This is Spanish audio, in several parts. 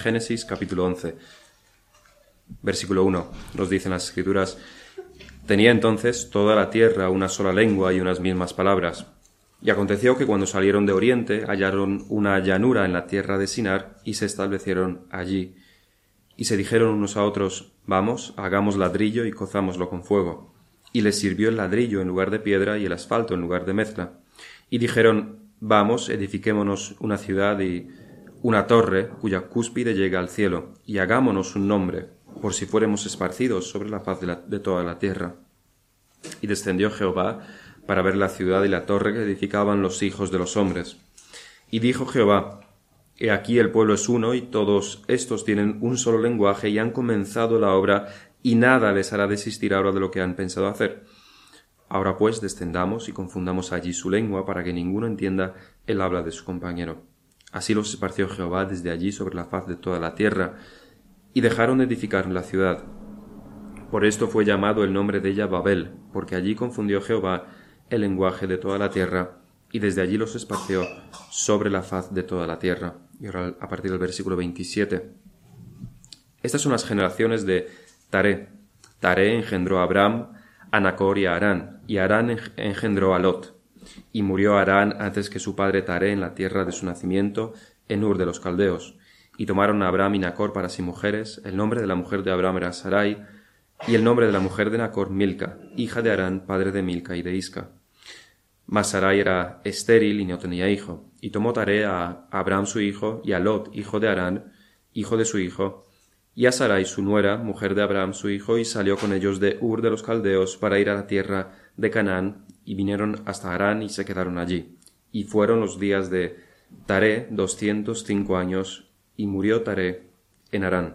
Génesis capítulo 11, versículo 1. Nos dicen las escrituras, tenía entonces toda la tierra una sola lengua y unas mismas palabras. Y aconteció que cuando salieron de Oriente hallaron una llanura en la tierra de Sinar y se establecieron allí. Y se dijeron unos a otros, vamos, hagamos ladrillo y cozámoslo con fuego. Y les sirvió el ladrillo en lugar de piedra y el asfalto en lugar de mezcla. Y dijeron, vamos, edifiquémonos una ciudad y una torre cuya cúspide llega al cielo, y hagámonos un nombre, por si fuéremos esparcidos sobre la faz de, de toda la tierra. Y descendió Jehová para ver la ciudad y la torre que edificaban los hijos de los hombres. Y dijo Jehová, He aquí el pueblo es uno, y todos estos tienen un solo lenguaje, y han comenzado la obra, y nada les hará desistir ahora de lo que han pensado hacer. Ahora pues descendamos y confundamos allí su lengua, para que ninguno entienda el habla de su compañero. Así los esparció Jehová desde allí sobre la faz de toda la tierra, y dejaron de edificar la ciudad. Por esto fue llamado el nombre de ella Babel, porque allí confundió Jehová el lenguaje de toda la tierra, y desde allí los esparció sobre la faz de toda la tierra. Y ahora a partir del versículo 27. Estas son las generaciones de Taré. Taré engendró a Abraham, a Nacor y a Arán, y Arán engendró a Lot. Y murió Arán antes que su padre Taré en la tierra de su nacimiento, en Ur de los Caldeos. Y tomaron a Abraham y Nacor para sí mujeres. El nombre de la mujer de Abraham era Sarai, y el nombre de la mujer de Nacor Milca, hija de Arán, padre de Milca y de Isca. Mas Sarai era estéril y no tenía hijo. Y tomó Taré a Abraham su hijo, y a Lot, hijo de Arán, hijo de su hijo, y a Sarai su nuera, mujer de Abraham su hijo, y salió con ellos de Ur de los Caldeos para ir a la tierra de Canaán, y vinieron hasta Harán y se quedaron allí. Y fueron los días de Taré doscientos cinco años, y murió Taré en Harán.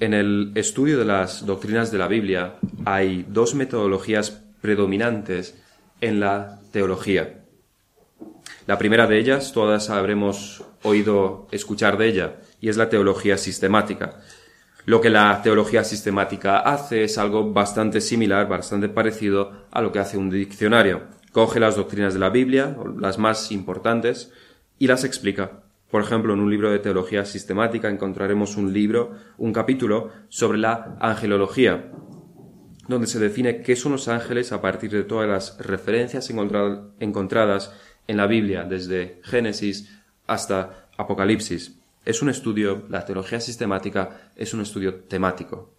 En el estudio de las doctrinas de la Biblia hay dos metodologías predominantes en la teología. La primera de ellas, todas habremos oído escuchar de ella, y es la teología sistemática. Lo que la teología sistemática hace es algo bastante similar, bastante parecido a lo que hace un diccionario. Coge las doctrinas de la Biblia, las más importantes, y las explica. Por ejemplo, en un libro de teología sistemática encontraremos un libro, un capítulo sobre la angelología, donde se define qué son los ángeles a partir de todas las referencias encontradas en la Biblia, desde Génesis hasta Apocalipsis es un estudio, la teología sistemática es un estudio temático.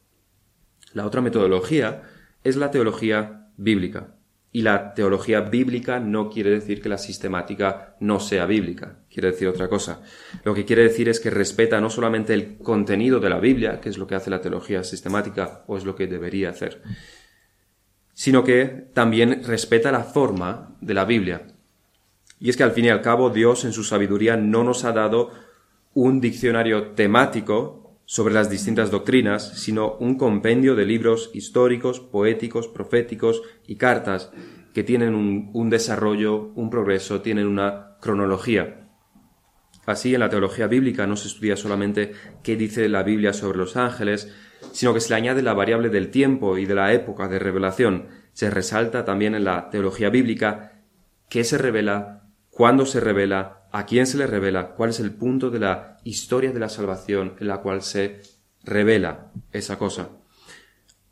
La otra metodología es la teología bíblica. Y la teología bíblica no quiere decir que la sistemática no sea bíblica, quiere decir otra cosa. Lo que quiere decir es que respeta no solamente el contenido de la Biblia, que es lo que hace la teología sistemática o es lo que debería hacer, sino que también respeta la forma de la Biblia. Y es que al fin y al cabo Dios en su sabiduría no nos ha dado un diccionario temático sobre las distintas doctrinas, sino un compendio de libros históricos, poéticos, proféticos y cartas que tienen un, desarrollo, un progreso, tienen una cronología. Así, en la teología bíblica no se estudia solamente qué dice la Biblia sobre los ángeles, sino que se le añade la variable del tiempo y de la época de revelación. Se resalta también en la teología bíblica qué se revela, cuándo se revela, a quién se le revela, cuál es el punto de la historia de la salvación en la cual se revela esa cosa.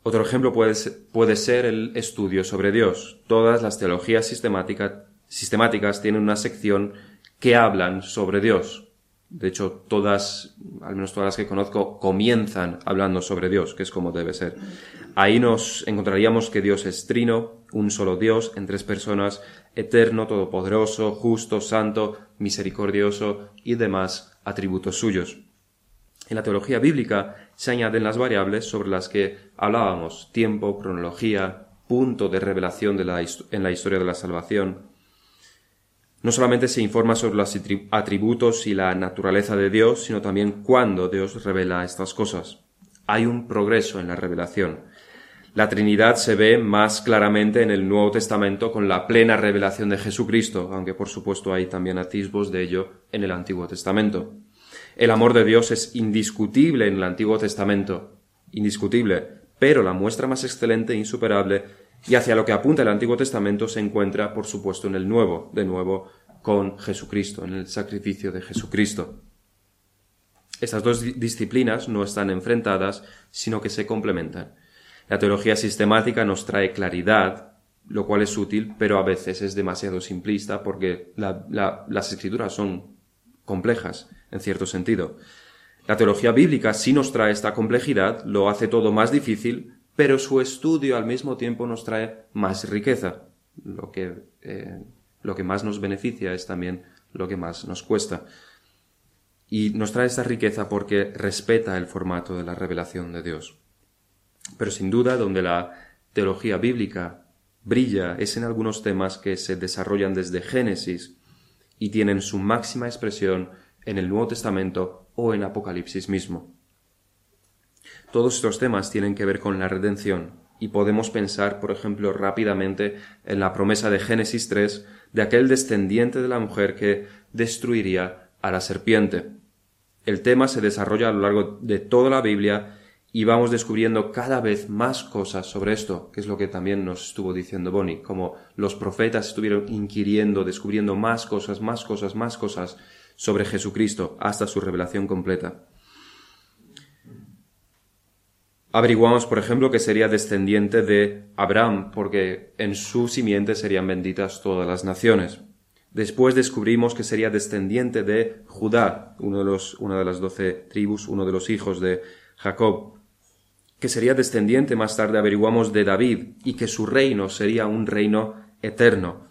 Otro ejemplo puede, puede ser el estudio sobre Dios. Todas las teologías sistemáticas tienen una sección que hablan sobre Dios. De hecho, todas, al menos todas las que conozco, comienzan hablando sobre Dios, que es como debe ser. Ahí nos encontraríamos que Dios es trino, un solo Dios, en tres personas, eterno, todopoderoso, justo, santo, misericordioso y demás atributos suyos. En la teología bíblica se añaden las variables sobre las que hablábamos, tiempo, cronología, punto de revelación en la historia de la salvación, no solamente se informa sobre los atributos y la naturaleza de Dios, sino también cuándo Dios revela estas cosas. Hay un progreso en la revelación. La Trinidad se ve más claramente en el Nuevo Testamento con la plena revelación de Jesucristo, aunque por supuesto hay también atisbos de ello en el Antiguo Testamento. El amor de Dios es indiscutible en el Antiguo Testamento, indiscutible, pero la muestra más excelente e insuperable y hacia lo que apunta el Antiguo Testamento se encuentra, por supuesto, en el Nuevo, de nuevo, con Jesucristo, en el sacrificio de Jesucristo. Estas dos disciplinas no están enfrentadas, sino que se complementan. La teología sistemática nos trae claridad, lo cual es útil, pero a veces es demasiado simplista porque las escrituras son complejas, en cierto sentido. La teología bíblica sí nos trae esta complejidad, lo hace todo más difícil, pero su estudio al mismo tiempo nos trae más riqueza. Lo que, eh, lo que más nos beneficia es también lo que más nos cuesta. Y nos trae esta riqueza porque respeta el formato de la revelación de Dios. Pero sin duda, donde la teología bíblica brilla es en algunos temas que se desarrollan desde Génesis y tienen su máxima expresión en el Nuevo Testamento o en Apocalipsis mismo. Todos estos temas tienen que ver con la redención y podemos pensar, por ejemplo, rápidamente en la promesa de Génesis 3 de aquel descendiente de la mujer que destruiría a la serpiente. El tema se desarrolla a lo largo de toda la Biblia y vamos descubriendo cada vez más cosas sobre esto, que es lo que también nos estuvo diciendo Bonnie, como los profetas estuvieron inquiriendo, descubriendo más cosas, más cosas, más cosas sobre Jesucristo hasta su revelación completa. Averiguamos, por ejemplo, que sería descendiente de Abraham, porque en su simiente serían benditas todas las naciones. Después descubrimos que sería descendiente de Judá, uno de los, una de las doce tribus, uno de los hijos de Jacob que sería descendiente más tarde averiguamos de David y que su reino sería un reino eterno.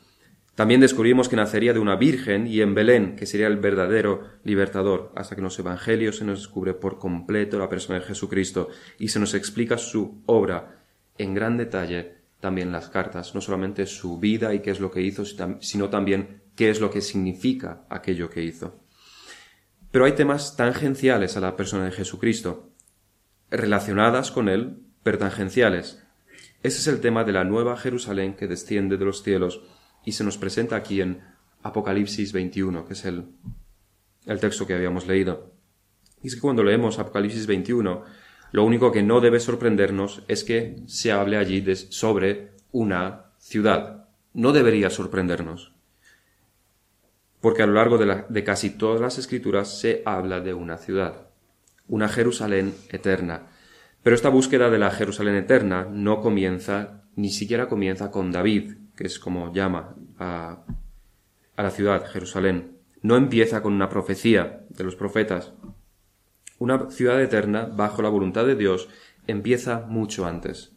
También descubrimos que nacería de una virgen y en Belén, que sería el verdadero libertador, hasta que en los evangelios se nos descubre por completo la persona de Jesucristo y se nos explica su obra en gran detalle también las cartas, no solamente su vida y qué es lo que hizo, sino también qué es lo que significa aquello que hizo. Pero hay temas tangenciales a la persona de Jesucristo relacionadas con él, pero tangenciales. Ese es el tema de la nueva Jerusalén que desciende de los cielos y se nos presenta aquí en Apocalipsis 21, que es el, el texto que habíamos leído. Y es que cuando leemos Apocalipsis 21, lo único que no debe sorprendernos es que se hable allí sobre una ciudad. No debería sorprendernos. Porque a lo largo de, de casi todas las escrituras se habla de una ciudad una Jerusalén eterna. Pero esta búsqueda de la Jerusalén eterna no comienza, ni siquiera comienza con David, que es como llama a, la ciudad, Jerusalén. No empieza con una profecía de los profetas. Una ciudad eterna, bajo la voluntad de Dios, empieza mucho antes.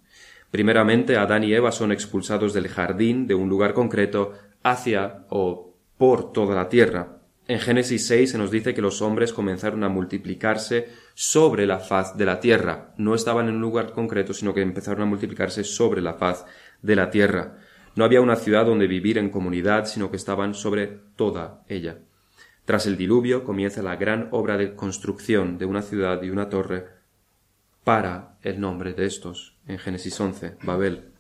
Primeramente, Adán y Eva son expulsados del jardín de un lugar concreto hacia o por toda la tierra. En Génesis 6 se nos dice que los hombres comenzaron a multiplicarse sobre la faz de la tierra. No estaban en un lugar concreto, sino que empezaron a multiplicarse sobre la faz de la tierra. No había una ciudad donde vivir en comunidad, sino que estaban sobre toda ella. Tras el diluvio comienza la gran obra de construcción de una ciudad y una torre para el nombre de estos, en Génesis 11, Babel.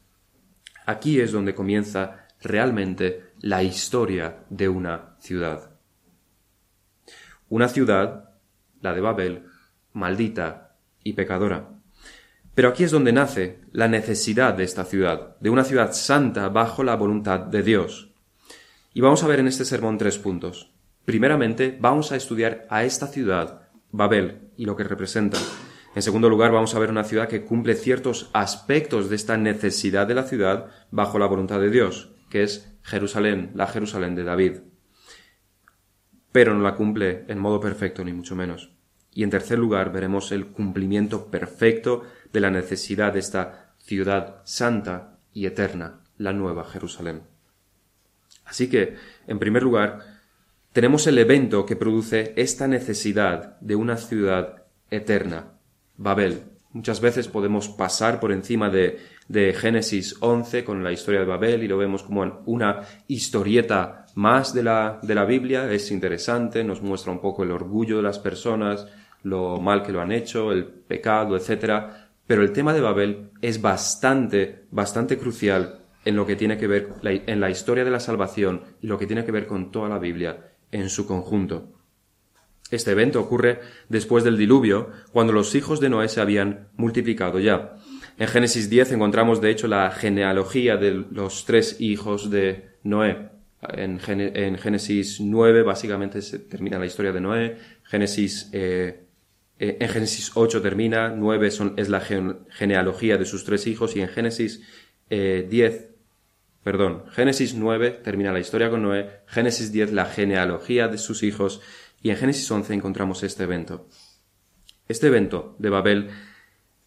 Aquí es donde comienza realmente la historia de una ciudad. Una ciudad, la de Babel, maldita y pecadora. Pero aquí es donde nace la necesidad de esta ciudad, de una ciudad santa bajo la voluntad de Dios. Y vamos a ver en este sermón tres puntos. Primeramente, vamos a estudiar a esta ciudad, Babel, y lo que representa. En segundo lugar, vamos a ver una ciudad que cumple ciertos aspectos de esta necesidad de la ciudad bajo la voluntad de Dios, que es Jerusalén, la Jerusalén de David pero no la cumple en modo perfecto, ni mucho menos. Y en tercer lugar, veremos el cumplimiento perfecto de la necesidad de esta ciudad santa y eterna, la Nueva Jerusalén. Así que, en primer lugar, tenemos el evento que produce esta necesidad de una ciudad eterna, Babel. Muchas veces podemos pasar por encima de, de Génesis 11 con la historia de Babel y lo vemos como una historieta más de la, de la Biblia, es interesante, nos muestra un poco el orgullo de las personas, lo mal que lo han hecho, el pecado, etc. Pero el tema de Babel es bastante, bastante crucial en lo que tiene que ver en la historia de la salvación y lo que tiene que ver con toda la Biblia en su conjunto. Este evento ocurre después del diluvio, cuando los hijos de Noé se habían multiplicado ya. En Génesis 10 encontramos de hecho la genealogía de los tres hijos de Noé. En, Génesis 9 básicamente se termina la historia de Noé, Génesis, eh, eh, en Génesis 8 termina, 9 son, es la genealogía de sus tres hijos. Y en Génesis 10, perdón, Génesis 9 termina la historia con Noé, Génesis 10 la genealogía de sus hijos. Y en Génesis 11 encontramos este evento. Este evento de Babel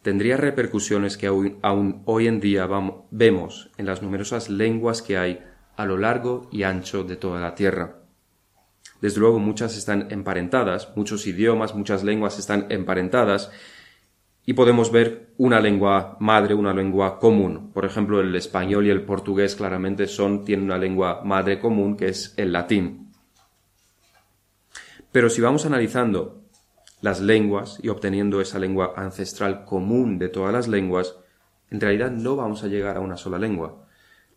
tendría repercusiones que aún, hoy en día vemos en las numerosas lenguas que hay a lo largo y ancho de toda la tierra. Desde luego muchas están emparentadas, muchos idiomas, muchas lenguas están emparentadas y podemos ver una lengua madre, una lengua común. Por ejemplo, el español y el portugués claramente son, tienen una lengua madre común que es el latín. Pero si vamos analizando las lenguas y obteniendo esa lengua ancestral común de todas las lenguas, en realidad no vamos a llegar a una sola lengua.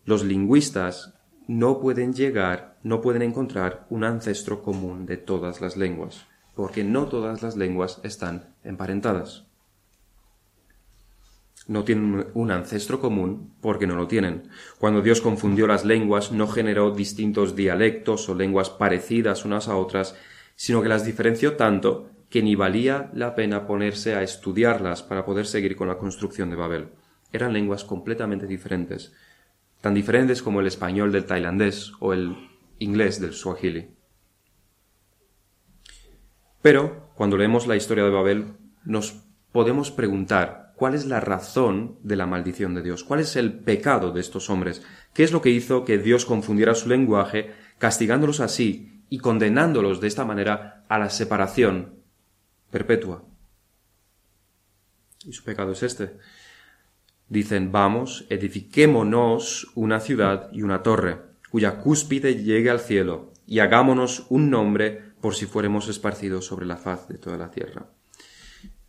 Los lingüistas no pueden llegar, no pueden encontrar un ancestro común de todas las lenguas, porque no todas las lenguas están emparentadas. No tienen un ancestro común porque no lo tienen. Cuando Dios confundió las lenguas, no generó distintos dialectos o lenguas parecidas unas a otras, sino que las diferenció tanto que ni valía la pena ponerse a estudiarlas para poder seguir con la construcción de Babel. Eran lenguas completamente diferentes, tan diferentes como el español del tailandés o el inglés del swahili. Pero, cuando leemos la historia de Babel, nos podemos preguntar cuál es la razón de la maldición de Dios, cuál es el pecado de estos hombres, qué es lo que hizo que Dios confundiera su lenguaje, castigándolos así y condenándolos de esta manera a la separación perpetua. Y su pecado es este. Dicen, vamos, edifiquémonos una ciudad y una torre, cuya cúspide llegue al cielo, y hagámonos un nombre por si fuéramos esparcidos sobre la faz de toda la tierra.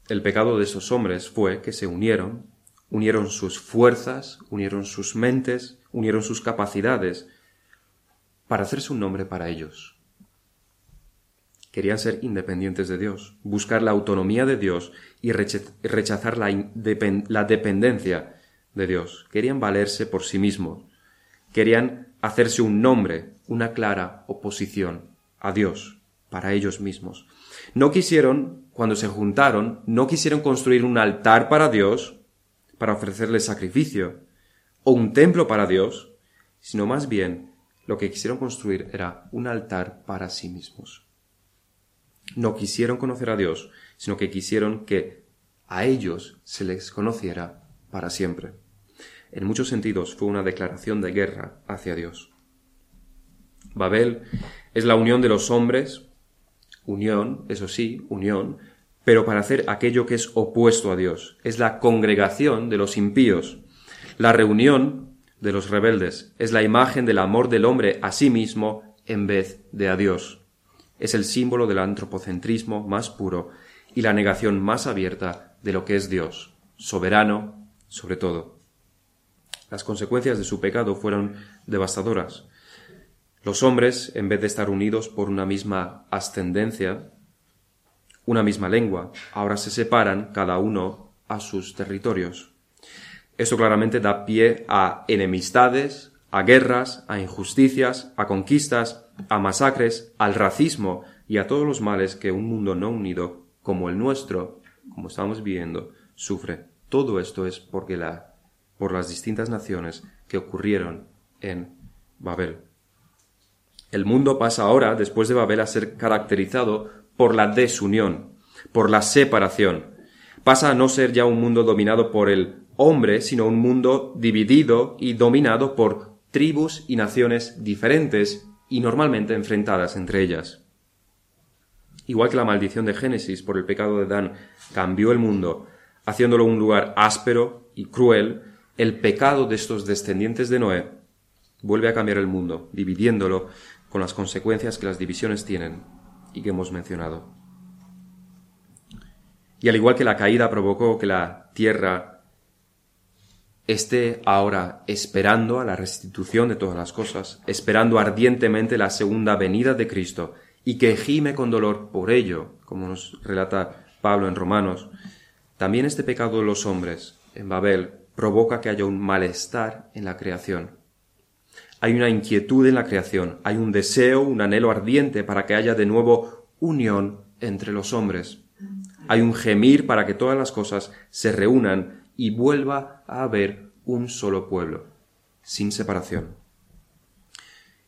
El pecado de esos hombres fue que se unieron, unieron sus fuerzas, unieron sus mentes, unieron sus capacidades, para hacerse un nombre para ellos, Querían ser independientes de Dios, buscar la autonomía de Dios y rechazar la, dependencia de Dios. Querían valerse por sí mismos. Querían hacerse un nombre, una clara oposición a Dios, para ellos mismos. No quisieron, cuando se juntaron, no quisieron construir un altar para Dios, para ofrecerle sacrificio, o un templo para Dios, sino más bien lo que quisieron construir era un altar para sí mismos no quisieron conocer a Dios, sino que quisieron que a ellos se les conociera para siempre. En muchos sentidos fue una declaración de guerra hacia Dios. Babel es la unión de los hombres, unión, eso sí, unión, pero para hacer aquello que es opuesto a Dios. Es la congregación de los impíos. La reunión de los rebeldes es la imagen del amor del hombre a sí mismo en vez de a Dios es el símbolo del antropocentrismo más puro y la negación más abierta de lo que es Dios, soberano sobre todo. Las consecuencias de su pecado fueron devastadoras. Los hombres, en vez de estar unidos por una misma ascendencia, una misma lengua, ahora se separan cada uno a sus territorios. Esto claramente da pie a enemistades, a guerras, a injusticias, a conquistas, a masacres, al racismo y a todos los males que un mundo no unido como el nuestro, como estamos viendo, sufre. Todo esto es porque la, por las distintas naciones que ocurrieron en Babel. El mundo pasa ahora, después de Babel, a ser caracterizado por la desunión, por la separación. Pasa a no ser ya un mundo dominado por el hombre, sino un mundo dividido y dominado por tribus y naciones diferentes y normalmente enfrentadas entre ellas. Igual que la maldición de Génesis por el pecado de Dan cambió el mundo, haciéndolo un lugar áspero y cruel, el pecado de estos descendientes de Noé vuelve a cambiar el mundo, dividiéndolo con las consecuencias que las divisiones tienen y que hemos mencionado. Y al igual que la caída provocó que la tierra esté ahora esperando a la restitución de todas las cosas, esperando ardientemente la segunda venida de Cristo, y que gime con dolor por ello, como nos relata Pablo en Romanos, también este pecado de los hombres en Babel provoca que haya un malestar en la creación. Hay una inquietud en la creación, hay un deseo, un anhelo ardiente para que haya de nuevo unión entre los hombres. Hay un gemir para que todas las cosas se reúnan y vuelva a haber un solo pueblo, sin separación.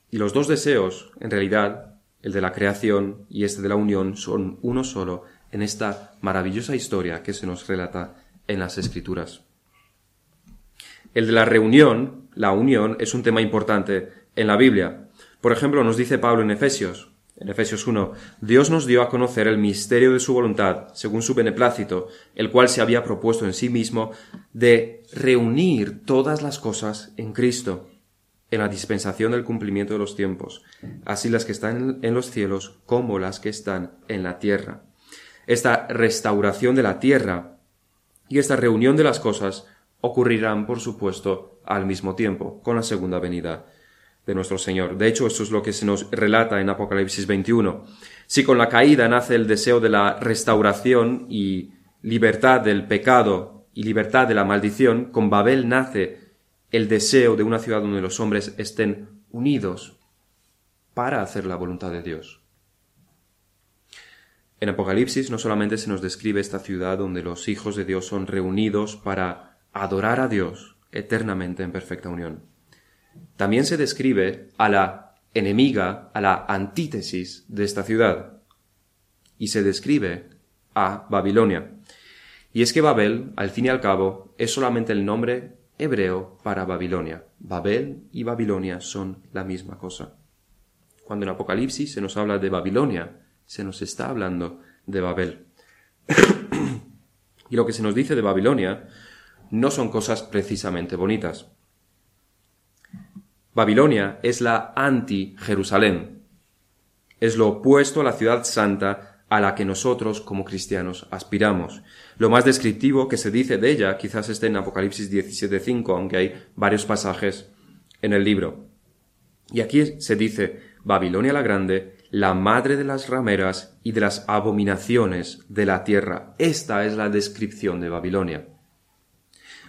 Y los dos deseos, en realidad, el de la creación y este de la unión, son uno solo en esta maravillosa historia que se nos relata en las Escrituras. El de la reunión, la unión, es un tema importante en la Biblia. Por ejemplo, nos dice Pablo en Efesios, en Efesios 1, Dios nos dio a conocer el misterio de su voluntad, según su beneplácito, el cual se había propuesto en sí mismo de reunir todas las cosas en Cristo en la dispensación del cumplimiento de los tiempos, así las que están en los cielos como las que están en la tierra. Esta restauración de la tierra y esta reunión de las cosas ocurrirán, por supuesto, al mismo tiempo, con la segunda venida de nuestro Señor. De hecho, esto es lo que se nos relata en Apocalipsis 21. Si con la caída nace el deseo de la restauración y libertad del pecado y libertad de la maldición, con Babel nace el deseo de una ciudad donde los hombres estén unidos para hacer la voluntad de Dios. En Apocalipsis no solamente se nos describe esta ciudad donde los hijos de Dios son reunidos para adorar a Dios eternamente en perfecta unión. También se describe a la enemiga, a la antítesis de esta ciudad. Y se describe a Babilonia. Y es que Babel, al fin y al cabo, es solamente el nombre hebreo para Babilonia. Babel y Babilonia son la misma cosa. Cuando en Apocalipsis se nos habla de Babilonia, se nos está hablando de Babel. y lo que se nos dice de Babilonia no son cosas precisamente bonitas. Babilonia es la anti-Jerusalén. Es lo opuesto a la ciudad santa a la que nosotros como cristianos aspiramos. Lo más descriptivo que se dice de ella quizás esté en Apocalipsis 17.5, aunque hay varios pasajes en el libro. Y aquí se dice Babilonia la Grande, la madre de las rameras y de las abominaciones de la tierra. Esta es la descripción de Babilonia.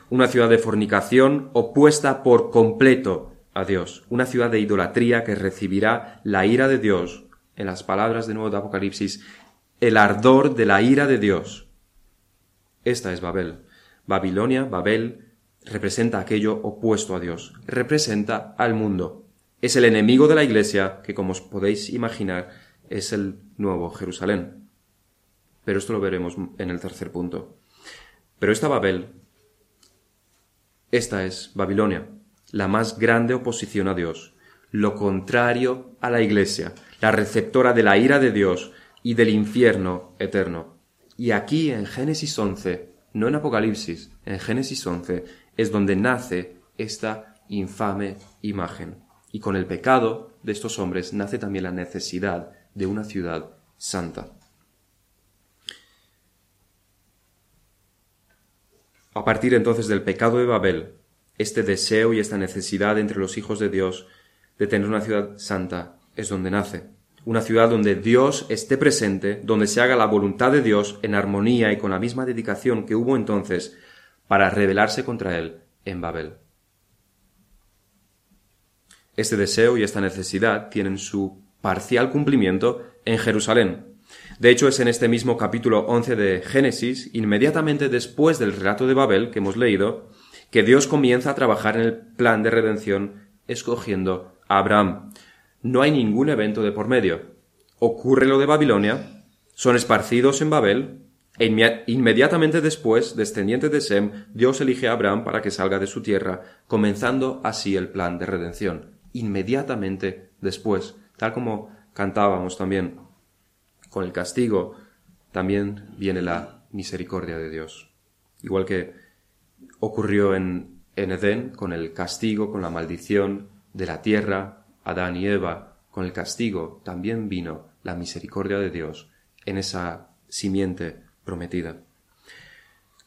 Una ciudad de fornicación opuesta por completo a Dios. Una ciudad de idolatría que recibirá la ira de Dios, en las palabras de nuevo de Apocalipsis, el ardor de la ira de Dios. Esta es Babel. Babilonia, Babel, representa aquello opuesto a Dios, representa al mundo. Es el enemigo de la Iglesia, que como os podéis imaginar, es el nuevo Jerusalén. Pero esto lo veremos en el tercer punto. Pero esta Babel, esta es Babilonia, la más grande oposición a Dios, lo contrario a la Iglesia, la receptora de la ira de Dios, y del infierno eterno. Y aquí en Génesis 11, no en Apocalipsis, en Génesis 11 es donde nace esta infame imagen. Y con el pecado de estos hombres nace también la necesidad de una ciudad santa. A partir entonces del pecado de Babel, este deseo y esta necesidad entre los hijos de Dios de tener una ciudad santa es donde nace una ciudad donde Dios esté presente, donde se haga la voluntad de Dios en armonía y con la misma dedicación que hubo entonces para rebelarse contra Él en Babel. Este deseo y esta necesidad tienen su parcial cumplimiento en Jerusalén. De hecho, es en este mismo capítulo 11 de Génesis, inmediatamente después del relato de Babel que hemos leído, que Dios comienza a trabajar en el plan de redención escogiendo a Abraham no hay ningún evento de por medio. Ocurre lo de Babilonia, son esparcidos en Babel, e inmediatamente después, descendiente de Sem, Dios elige a Abraham para que salga de su tierra, comenzando así el plan de redención. Inmediatamente después, tal como cantábamos también, con el castigo también viene la misericordia de Dios. Igual que ocurrió en, Edén, con el castigo, con la maldición de la tierra, Adán y Eva con el castigo, también vino la misericordia de Dios en esa simiente prometida.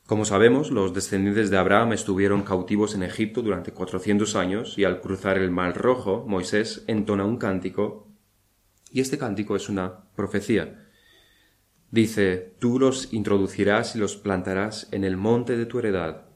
Como sabemos, los descendientes de Abraham estuvieron cautivos en Egipto durante cuatrocientos años y al cruzar el Mar Rojo, Moisés entona un cántico y este cántico es una profecía. Dice, tú los introducirás y los plantarás en el monte de tu heredad,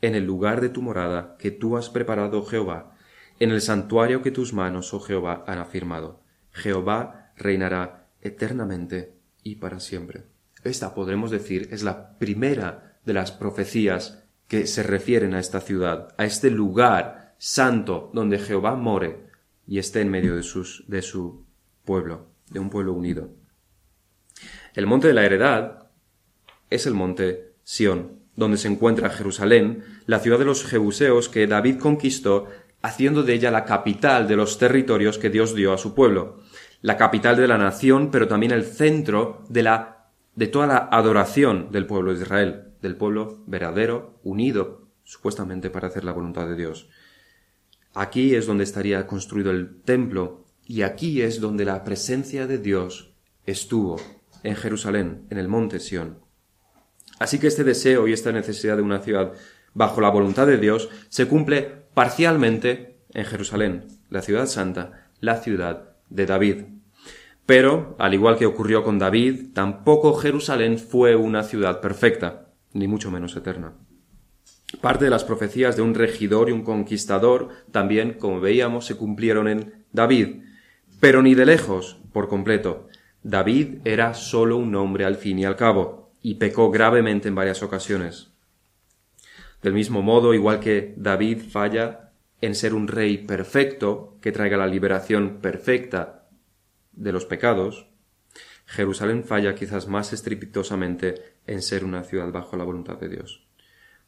en el lugar de tu morada que tú has preparado, Jehová, en el santuario que tus manos, oh Jehová, han afirmado. Jehová reinará eternamente y para siempre. Esta, podremos decir, es la primera de las profecías que se refieren a esta ciudad, a este lugar santo donde Jehová more y esté en medio de, su pueblo, de un pueblo unido. El monte de la heredad es el monte Sión, donde se encuentra Jerusalén, la ciudad de los Jebuseos que David conquistó, haciendo de ella la capital de los territorios que Dios dio a su pueblo, la capital de la nación, pero también el centro de la de toda la adoración del pueblo de Israel, del pueblo verdadero, unido, supuestamente para hacer la voluntad de Dios. Aquí es donde estaría construido el templo y aquí es donde la presencia de Dios estuvo, en Jerusalén, en el monte Sión. Así que este deseo y esta necesidad de una ciudad bajo la voluntad de Dios se cumple parcialmente en Jerusalén, la ciudad santa, la ciudad de David. Pero, al igual que ocurrió con David, tampoco Jerusalén fue una ciudad perfecta, ni mucho menos eterna. Parte de las profecías de un regidor y un conquistador también, como veíamos, se cumplieron en David, pero ni de lejos, por completo. David era solo un hombre al fin y al cabo, y pecó gravemente en varias ocasiones. Del mismo modo, igual que David falla en ser un rey perfecto, que traiga la liberación perfecta de los pecados, Jerusalén falla quizás más estrepitosamente en ser una ciudad bajo la voluntad de Dios,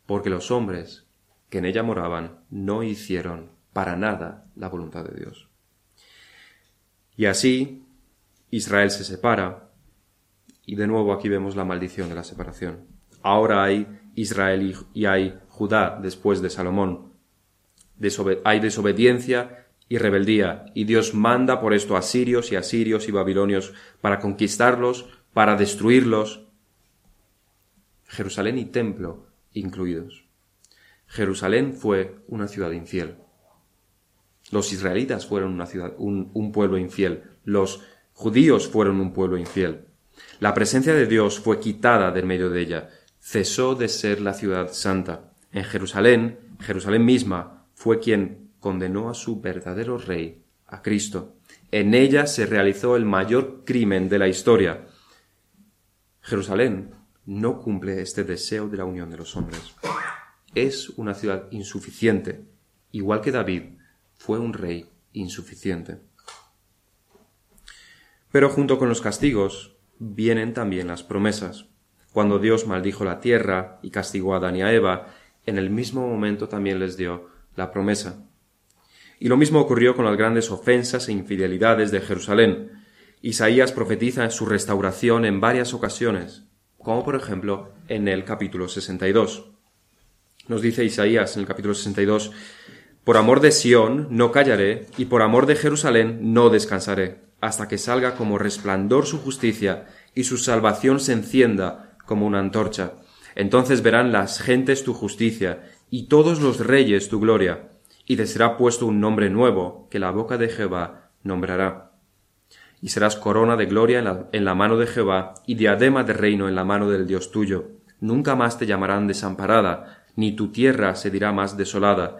porque los hombres que en ella moraban no hicieron para nada la voluntad de Dios. Y así Israel se separa, y de nuevo aquí vemos la maldición de la separación. Ahora hay Israel y hay Judá después de Salomón. hay desobediencia y rebeldía, y Dios manda por esto a sirios y asirios y babilonios para conquistarlos, para destruirlos, Jerusalén y templo incluidos. Jerusalén fue una ciudad infiel. Los israelitas fueron una ciudad, un, un pueblo infiel. Los judíos fueron un pueblo infiel. La presencia de Dios fue quitada del medio de ella. Cesó de ser la ciudad santa. En Jerusalén, Jerusalén misma fue quien condenó a su verdadero rey, a Cristo. En ella se realizó el mayor crimen de la historia. Jerusalén no cumple este deseo de la unión de los hombres. Es una ciudad insuficiente, igual que David fue un rey insuficiente. Pero junto con los castigos vienen también las promesas. Cuando Dios maldijo la tierra y castigó a Adán y a Eva, en el mismo momento también les dio la promesa. Y lo mismo ocurrió con las grandes ofensas e infidelidades de Jerusalén. Isaías profetiza su restauración en varias ocasiones, como por ejemplo en el capítulo 62. Nos dice Isaías en el capítulo 62, Por amor de Sión no callaré, y por amor de Jerusalén no descansaré, hasta que salga como resplandor su justicia, y su salvación se encienda como una antorcha. Entonces verán las gentes tu justicia, y todos los reyes tu gloria y te será puesto un nombre nuevo que la boca de Jehová nombrará. Y serás corona de gloria en la, mano de Jehová y diadema de reino en la mano del Dios tuyo. Nunca más te llamarán desamparada, ni tu tierra se dirá más desolada,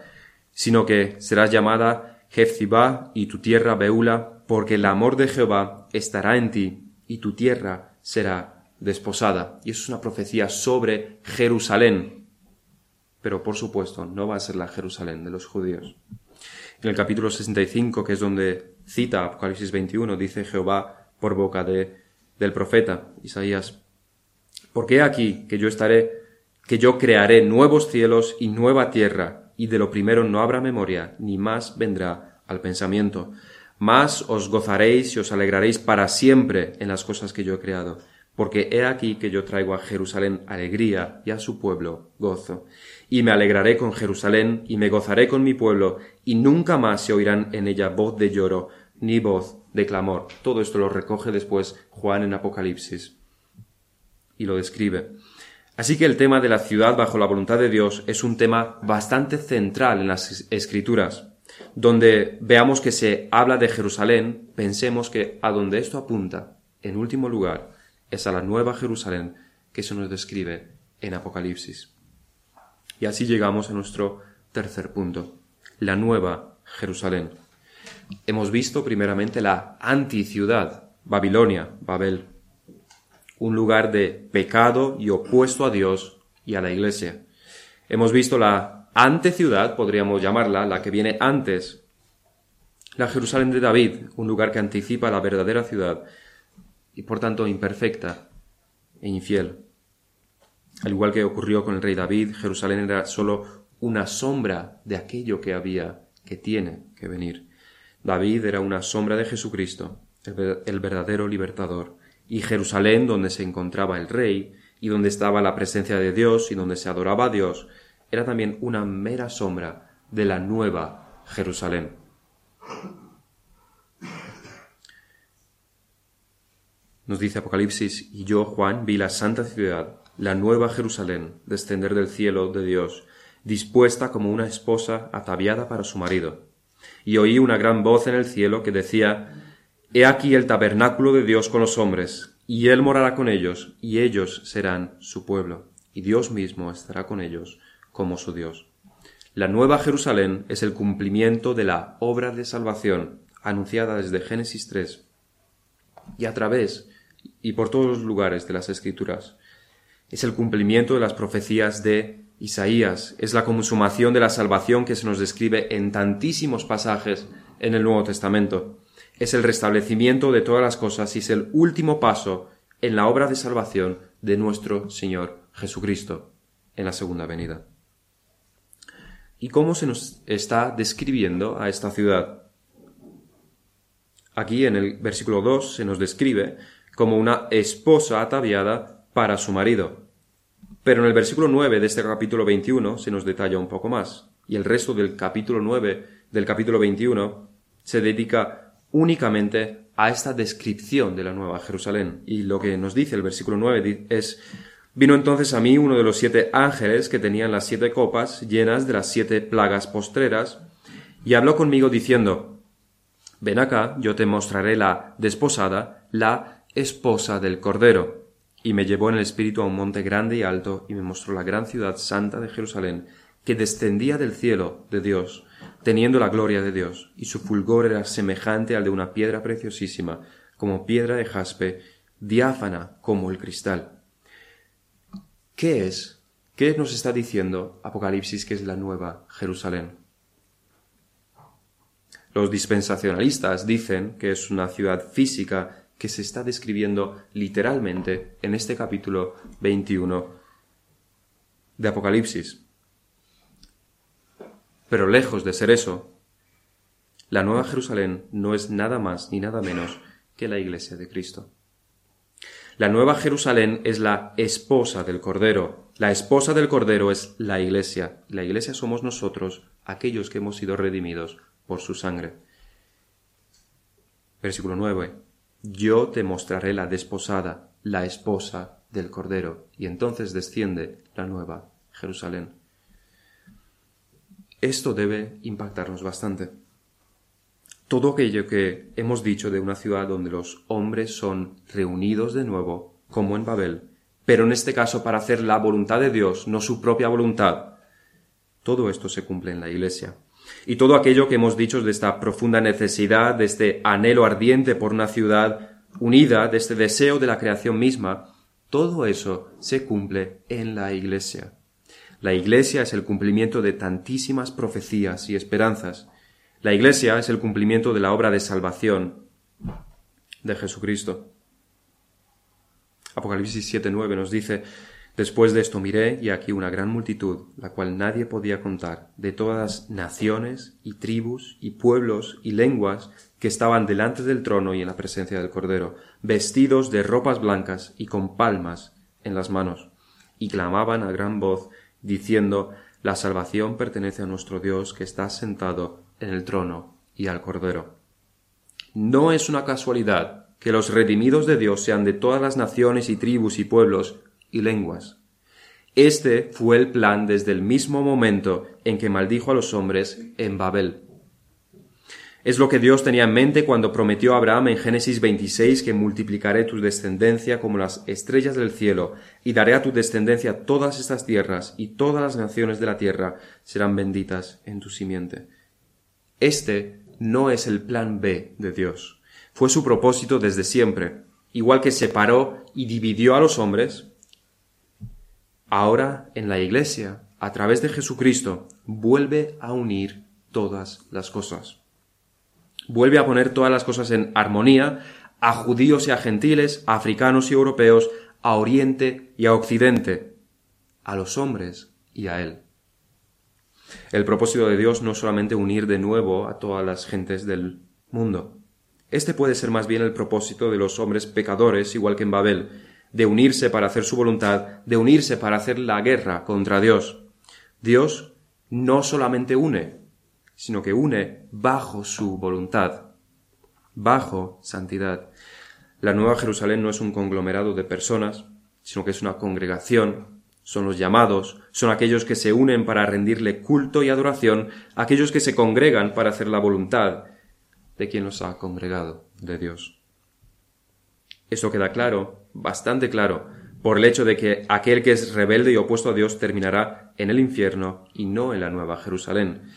sino que serás llamada Jefzibá y tu tierra Beula, porque el amor de Jehová estará en ti y tu tierra será desposada. Y eso es una profecía sobre Jerusalén, pero por supuesto no va a ser la Jerusalén de los judíos. En el capítulo 65, que es donde cita Apocalipsis 21, dice Jehová por boca de, del profeta Isaías, porque aquí que yo estaré, que yo crearé nuevos cielos y nueva tierra, y de lo primero no habrá memoria, ni más vendrá al pensamiento. Más os gozaréis y os alegraréis para siempre en las cosas que yo he creado, porque he aquí que yo traigo a Jerusalén alegría y a su pueblo gozo y me alegraré con Jerusalén, y me gozaré con mi pueblo, y nunca más se oirán en ella voz de lloro, ni voz de clamor. Todo esto lo recoge después Juan en Apocalipsis y lo describe. Así que el tema de la ciudad bajo la voluntad de Dios es un tema bastante central en las escrituras. Donde veamos que se habla de Jerusalén, pensemos que a donde esto apunta, en último lugar, es a la nueva Jerusalén que se nos describe en Apocalipsis. Y así llegamos a nuestro tercer punto, la nueva Jerusalén. Hemos visto primeramente la anticiudad, Babilonia, Babel, un lugar de pecado y opuesto a Dios y a la Iglesia. Hemos visto la anteciudad, podríamos llamarla, la que viene antes, la Jerusalén de David, un lugar que anticipa la verdadera ciudad y por tanto imperfecta e infiel. Al igual que ocurrió con el rey David, Jerusalén era sólo una sombra de aquello que había, que tiene que venir. David era una sombra de Jesucristo, el verdadero libertador, y Jerusalén, donde se encontraba el rey, y donde estaba la presencia de Dios y donde se adoraba a Dios, era también una mera sombra de la nueva Jerusalén. Nos dice Apocalipsis, y yo, Juan, vi la santa ciudad, la nueva Jerusalén, descender del cielo de Dios, dispuesta como una esposa ataviada para su marido. Y oí una gran voz en el cielo que decía, He aquí el tabernáculo de Dios con los hombres, y Él morará con ellos, y ellos serán su pueblo, y Dios mismo estará con ellos como su Dios. La nueva Jerusalén es el cumplimiento de la obra de salvación anunciada desde Génesis 3 y a través y por todos los lugares de las Escrituras. Es el cumplimiento de las profecías de Isaías, es la consumación de la salvación que se nos describe en tantísimos pasajes en el Nuevo Testamento. Es el restablecimiento de todas las cosas y es el último paso en la obra de salvación de nuestro Señor Jesucristo en la segunda venida. ¿Y cómo se nos está describiendo a esta ciudad? Aquí en el versículo 2 se nos describe como una esposa ataviada para su marido. Pero en el versículo 9 de este capítulo 21 se nos detalla un poco más, y el resto del capítulo 9 del capítulo 21 se dedica únicamente a esta descripción de la Nueva Jerusalén. Y lo que nos dice el versículo 9 es Vino entonces a mí uno de los siete ángeles que tenían las siete copas llenas de las siete plagas postreras, y habló conmigo diciendo Ven acá, yo te mostraré la desposada, la esposa del Cordero. Y me llevó en el espíritu a un monte grande y alto, y me mostró la gran ciudad santa de Jerusalén, que descendía del cielo de Dios, teniendo la gloria de Dios, y su fulgor era semejante al de una piedra preciosísima, como piedra de jaspe, diáfana como el cristal. ¿Qué es? ¿Qué nos está diciendo Apocalipsis que es la nueva Jerusalén? Los dispensacionalistas dicen que es una ciudad física que se está describiendo literalmente en este capítulo 21 de Apocalipsis. Pero lejos de ser eso, la Nueva Jerusalén no es nada más ni nada menos que la Iglesia de Cristo. La Nueva Jerusalén es la esposa del Cordero. La esposa del Cordero es la Iglesia. La Iglesia somos nosotros, aquellos que hemos sido redimidos por su sangre. Versículo 9 yo te mostraré la desposada, la esposa del Cordero, y entonces desciende la nueva Jerusalén. Esto debe impactarnos bastante. Todo aquello que hemos dicho de una ciudad donde los hombres son reunidos de nuevo, como en Babel, pero en este caso para hacer la voluntad de Dios, no su propia voluntad, todo esto se cumple en la Iglesia. Y todo aquello que hemos dicho de esta profunda necesidad, de este anhelo ardiente por una ciudad unida, de este deseo de la creación misma, todo eso se cumple en la Iglesia. La Iglesia es el cumplimiento de tantísimas profecías y esperanzas. La Iglesia es el cumplimiento de la obra de salvación de Jesucristo. Apocalipsis 7:9 nos dice, Después de esto miré y aquí una gran multitud, la cual nadie podía contar, de todas naciones y tribus y pueblos y lenguas que estaban delante del trono y en la presencia del Cordero, vestidos de ropas blancas y con palmas en las manos, y clamaban a gran voz, diciendo, La salvación pertenece a nuestro Dios que está sentado en el trono y al Cordero. No es una casualidad que los redimidos de Dios sean de todas las naciones y tribus y pueblos y lenguas. Este fue el plan desde el mismo momento en que maldijo a los hombres en Babel. Es lo que Dios tenía en mente cuando prometió a Abraham en Génesis 26 que multiplicaré tu descendencia como las estrellas del cielo y daré a tu descendencia todas estas tierras y todas las naciones de la tierra serán benditas en tu simiente. Este no es el plan B de Dios. Fue su propósito desde siempre. Igual que separó y dividió a los hombres, ahora en la Iglesia, a través de Jesucristo, vuelve a unir todas las cosas. Vuelve a poner todas las cosas en armonía, a judíos y a gentiles, a africanos y europeos, a Oriente y a Occidente, a los hombres y a Él. El propósito de Dios no es solamente unir de nuevo a todas las gentes del mundo. Este puede ser más bien el propósito de los hombres pecadores, igual que en Babel, de unirse para hacer su voluntad, de unirse para hacer la guerra contra Dios. Dios no solamente une, sino que une bajo su voluntad, bajo santidad. La Nueva Jerusalén no es un conglomerado de personas, sino que es una congregación son los llamados, son aquellos que se unen para rendirle culto y adoración, aquellos que se congregan para hacer la voluntad de quien los ha congregado, de Dios. Eso queda claro, bastante claro, por el hecho de que aquel que es rebelde y opuesto a Dios terminará en el infierno y no en la nueva Jerusalén.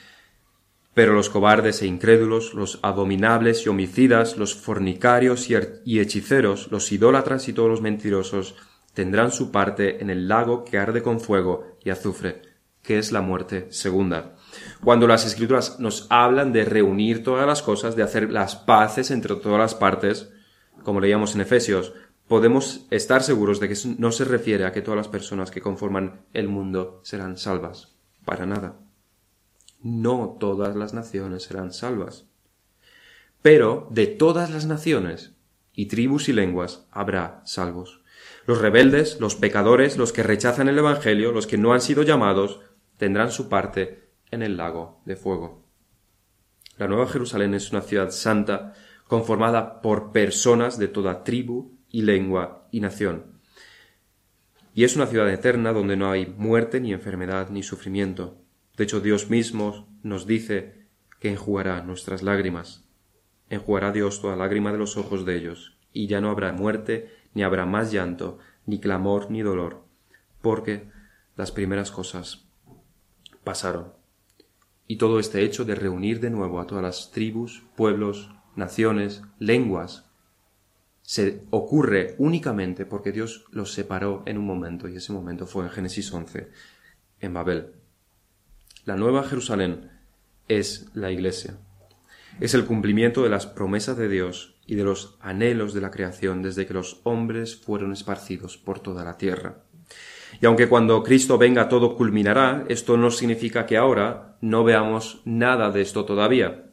Pero los cobardes e incrédulos, los abominables y homicidas, los fornicarios y hechiceros, los idólatras y todos los mentirosos, tendrán su parte en el lago que arde con fuego y azufre, que es la muerte segunda. Cuando las escrituras nos hablan de reunir todas las cosas, de hacer las paces entre todas las partes, como leíamos en Efesios, podemos estar seguros de que no se refiere a que todas las personas que conforman el mundo serán salvas. Para nada. No todas las naciones serán salvas. Pero de todas las naciones y tribus y lenguas habrá salvos. Los rebeldes, los pecadores, los que rechazan el Evangelio, los que no han sido llamados, tendrán su parte en el lago de fuego. La Nueva Jerusalén es una ciudad santa conformada por personas de toda tribu y lengua y nación. Y es una ciudad eterna donde no hay muerte, ni enfermedad, ni sufrimiento. De hecho, Dios mismo nos dice que enjugará nuestras lágrimas. Enjugará Dios toda lágrima de los ojos de ellos, y ya no habrá muerte, ni habrá más llanto, ni clamor, ni dolor, porque las primeras cosas pasaron. Y todo este hecho de reunir de nuevo a todas las tribus, pueblos, naciones, lenguas, se ocurre únicamente porque Dios los separó en un momento, y ese momento fue en Génesis 11, en Babel. La nueva Jerusalén es la Iglesia. Es el cumplimiento de las promesas de Dios y de los anhelos de la creación desde que los hombres fueron esparcidos por toda la tierra. Y aunque cuando Cristo venga todo culminará, esto no significa que ahora no veamos nada de esto todavía.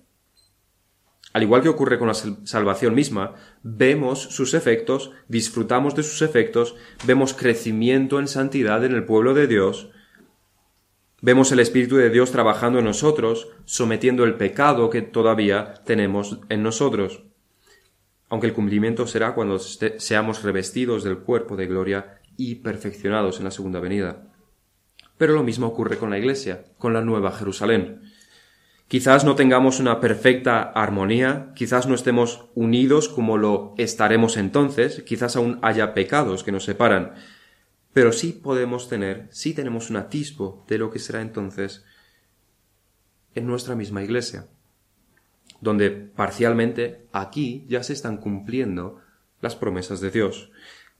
Al igual que ocurre con la salvación misma, vemos sus efectos, disfrutamos de sus efectos, vemos crecimiento en santidad en el pueblo de Dios, vemos el Espíritu de Dios trabajando en nosotros, sometiendo el pecado que todavía tenemos en nosotros aunque el cumplimiento será cuando seamos revestidos del cuerpo de gloria y perfeccionados en la segunda venida. Pero lo mismo ocurre con la Iglesia, con la Nueva Jerusalén. Quizás no tengamos una perfecta armonía, quizás no estemos unidos como lo estaremos entonces, quizás aún haya pecados que nos separan, pero sí podemos tener, sí tenemos un atisbo de lo que será entonces en nuestra misma Iglesia donde parcialmente aquí ya se están cumpliendo las promesas de Dios.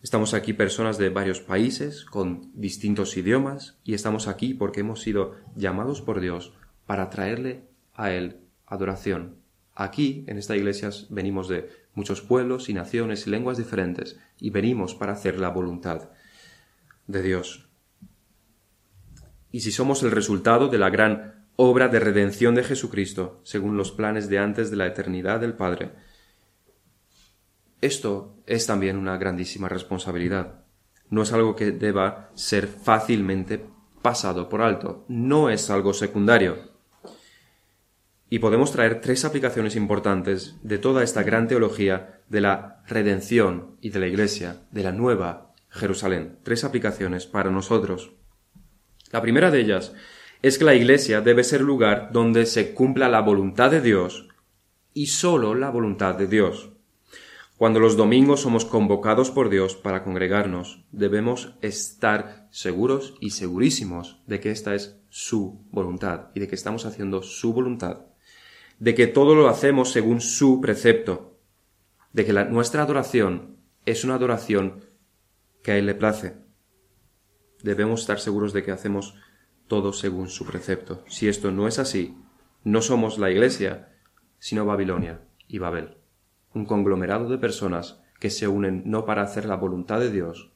Estamos aquí personas de varios países con distintos idiomas y estamos aquí porque hemos sido llamados por Dios para traerle a Él adoración. Aquí, en esta iglesia, venimos de muchos pueblos y naciones y lenguas diferentes y venimos para hacer la voluntad de Dios. Y si somos el resultado de la gran obra de redención de Jesucristo, según los planes de antes de la eternidad del Padre. Esto es también una grandísima responsabilidad. No es algo que deba ser fácilmente pasado por alto, no es algo secundario. Y podemos traer tres aplicaciones importantes de toda esta gran teología de la redención y de la Iglesia, de la nueva Jerusalén. Tres aplicaciones para nosotros. La primera de ellas es que la iglesia debe ser lugar donde se cumpla la voluntad de Dios y sólo la voluntad de Dios. Cuando los domingos somos convocados por Dios para congregarnos, debemos estar seguros y segurísimos de que esta es su voluntad y de que estamos haciendo su voluntad. de que todo lo hacemos según su precepto, de que nuestra adoración es una adoración que a Él le place. Debemos estar seguros de que hacemos todo según su precepto. Si esto no es así, no somos la Iglesia, sino Babilonia y Babel, un conglomerado de personas que se unen no para hacer la voluntad de Dios,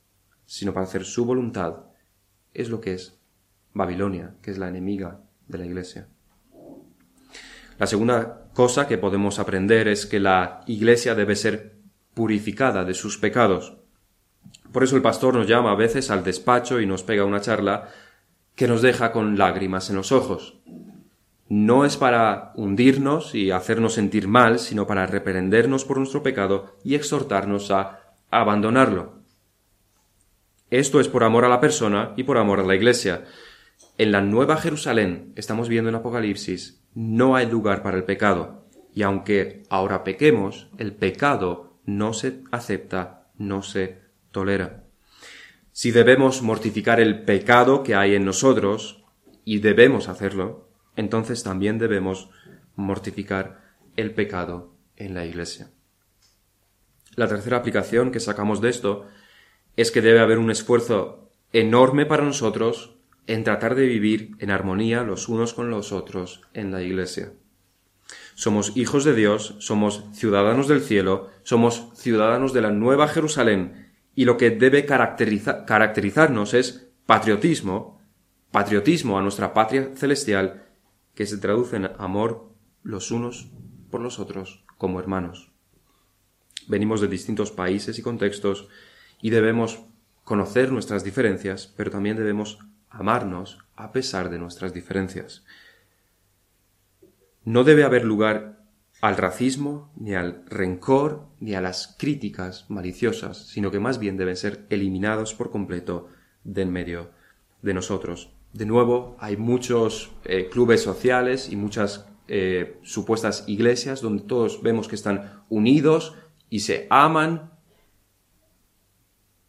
sino para hacer su voluntad, es lo que es Babilonia, que es la enemiga de la Iglesia. La segunda cosa que podemos aprender es que la Iglesia debe ser purificada de sus pecados. Por eso el pastor nos llama a veces al despacho y nos pega una charla que nos deja con lágrimas en los ojos. No es para hundirnos y hacernos sentir mal, sino para reprendernos por nuestro pecado y exhortarnos a abandonarlo. Esto es por amor a la persona y por amor a la Iglesia. En la Nueva Jerusalén, estamos viendo en Apocalipsis, no hay lugar para el pecado. Y aunque ahora pequemos, el pecado no se acepta, no se tolera. Si debemos mortificar el pecado que hay en nosotros, y debemos hacerlo, entonces también debemos mortificar el pecado en la Iglesia. La tercera aplicación que sacamos de esto es que debe haber un esfuerzo enorme para nosotros en tratar de vivir en armonía los unos con los otros en la Iglesia. Somos hijos de Dios, somos ciudadanos del cielo, somos ciudadanos de la Nueva Jerusalén, y lo que debe caracterizarnos es patriotismo, patriotismo a nuestra patria celestial, que se traduce en amor los unos por los otros como hermanos. Venimos de distintos países y contextos y debemos conocer nuestras diferencias, pero también debemos amarnos a pesar de nuestras diferencias. No debe haber lugar al racismo, ni al rencor, ni a las críticas maliciosas, sino que más bien deben ser eliminados por completo de en medio de nosotros. De nuevo, hay muchos eh, clubes sociales y muchas eh, supuestas iglesias donde todos vemos que están unidos y se aman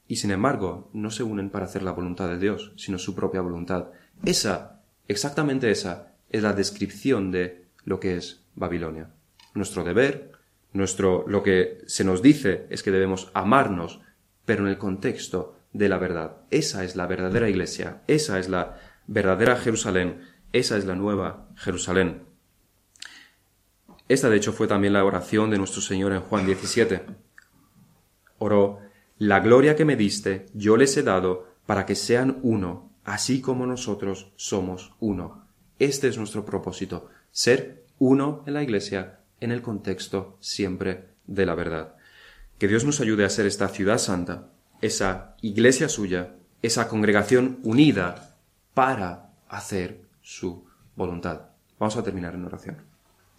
y sin embargo no se unen para hacer la voluntad de Dios, sino su propia voluntad. Esa, exactamente esa, es la descripción de lo que es Babilonia. Nuestro deber, nuestro, lo que se nos dice es que debemos amarnos, pero en el contexto de la verdad. Esa es la verdadera iglesia, esa es la verdadera Jerusalén, esa es la nueva Jerusalén. Esta de hecho fue también la oración de nuestro Señor en Juan 17. Oró, la gloria que me diste, yo les he dado para que sean uno, así como nosotros somos uno. Este es nuestro propósito, ser uno en la Iglesia en el contexto siempre de la verdad. Que Dios nos ayude a ser esta ciudad santa, esa iglesia suya, esa congregación unida para hacer su voluntad. Vamos a terminar en oración.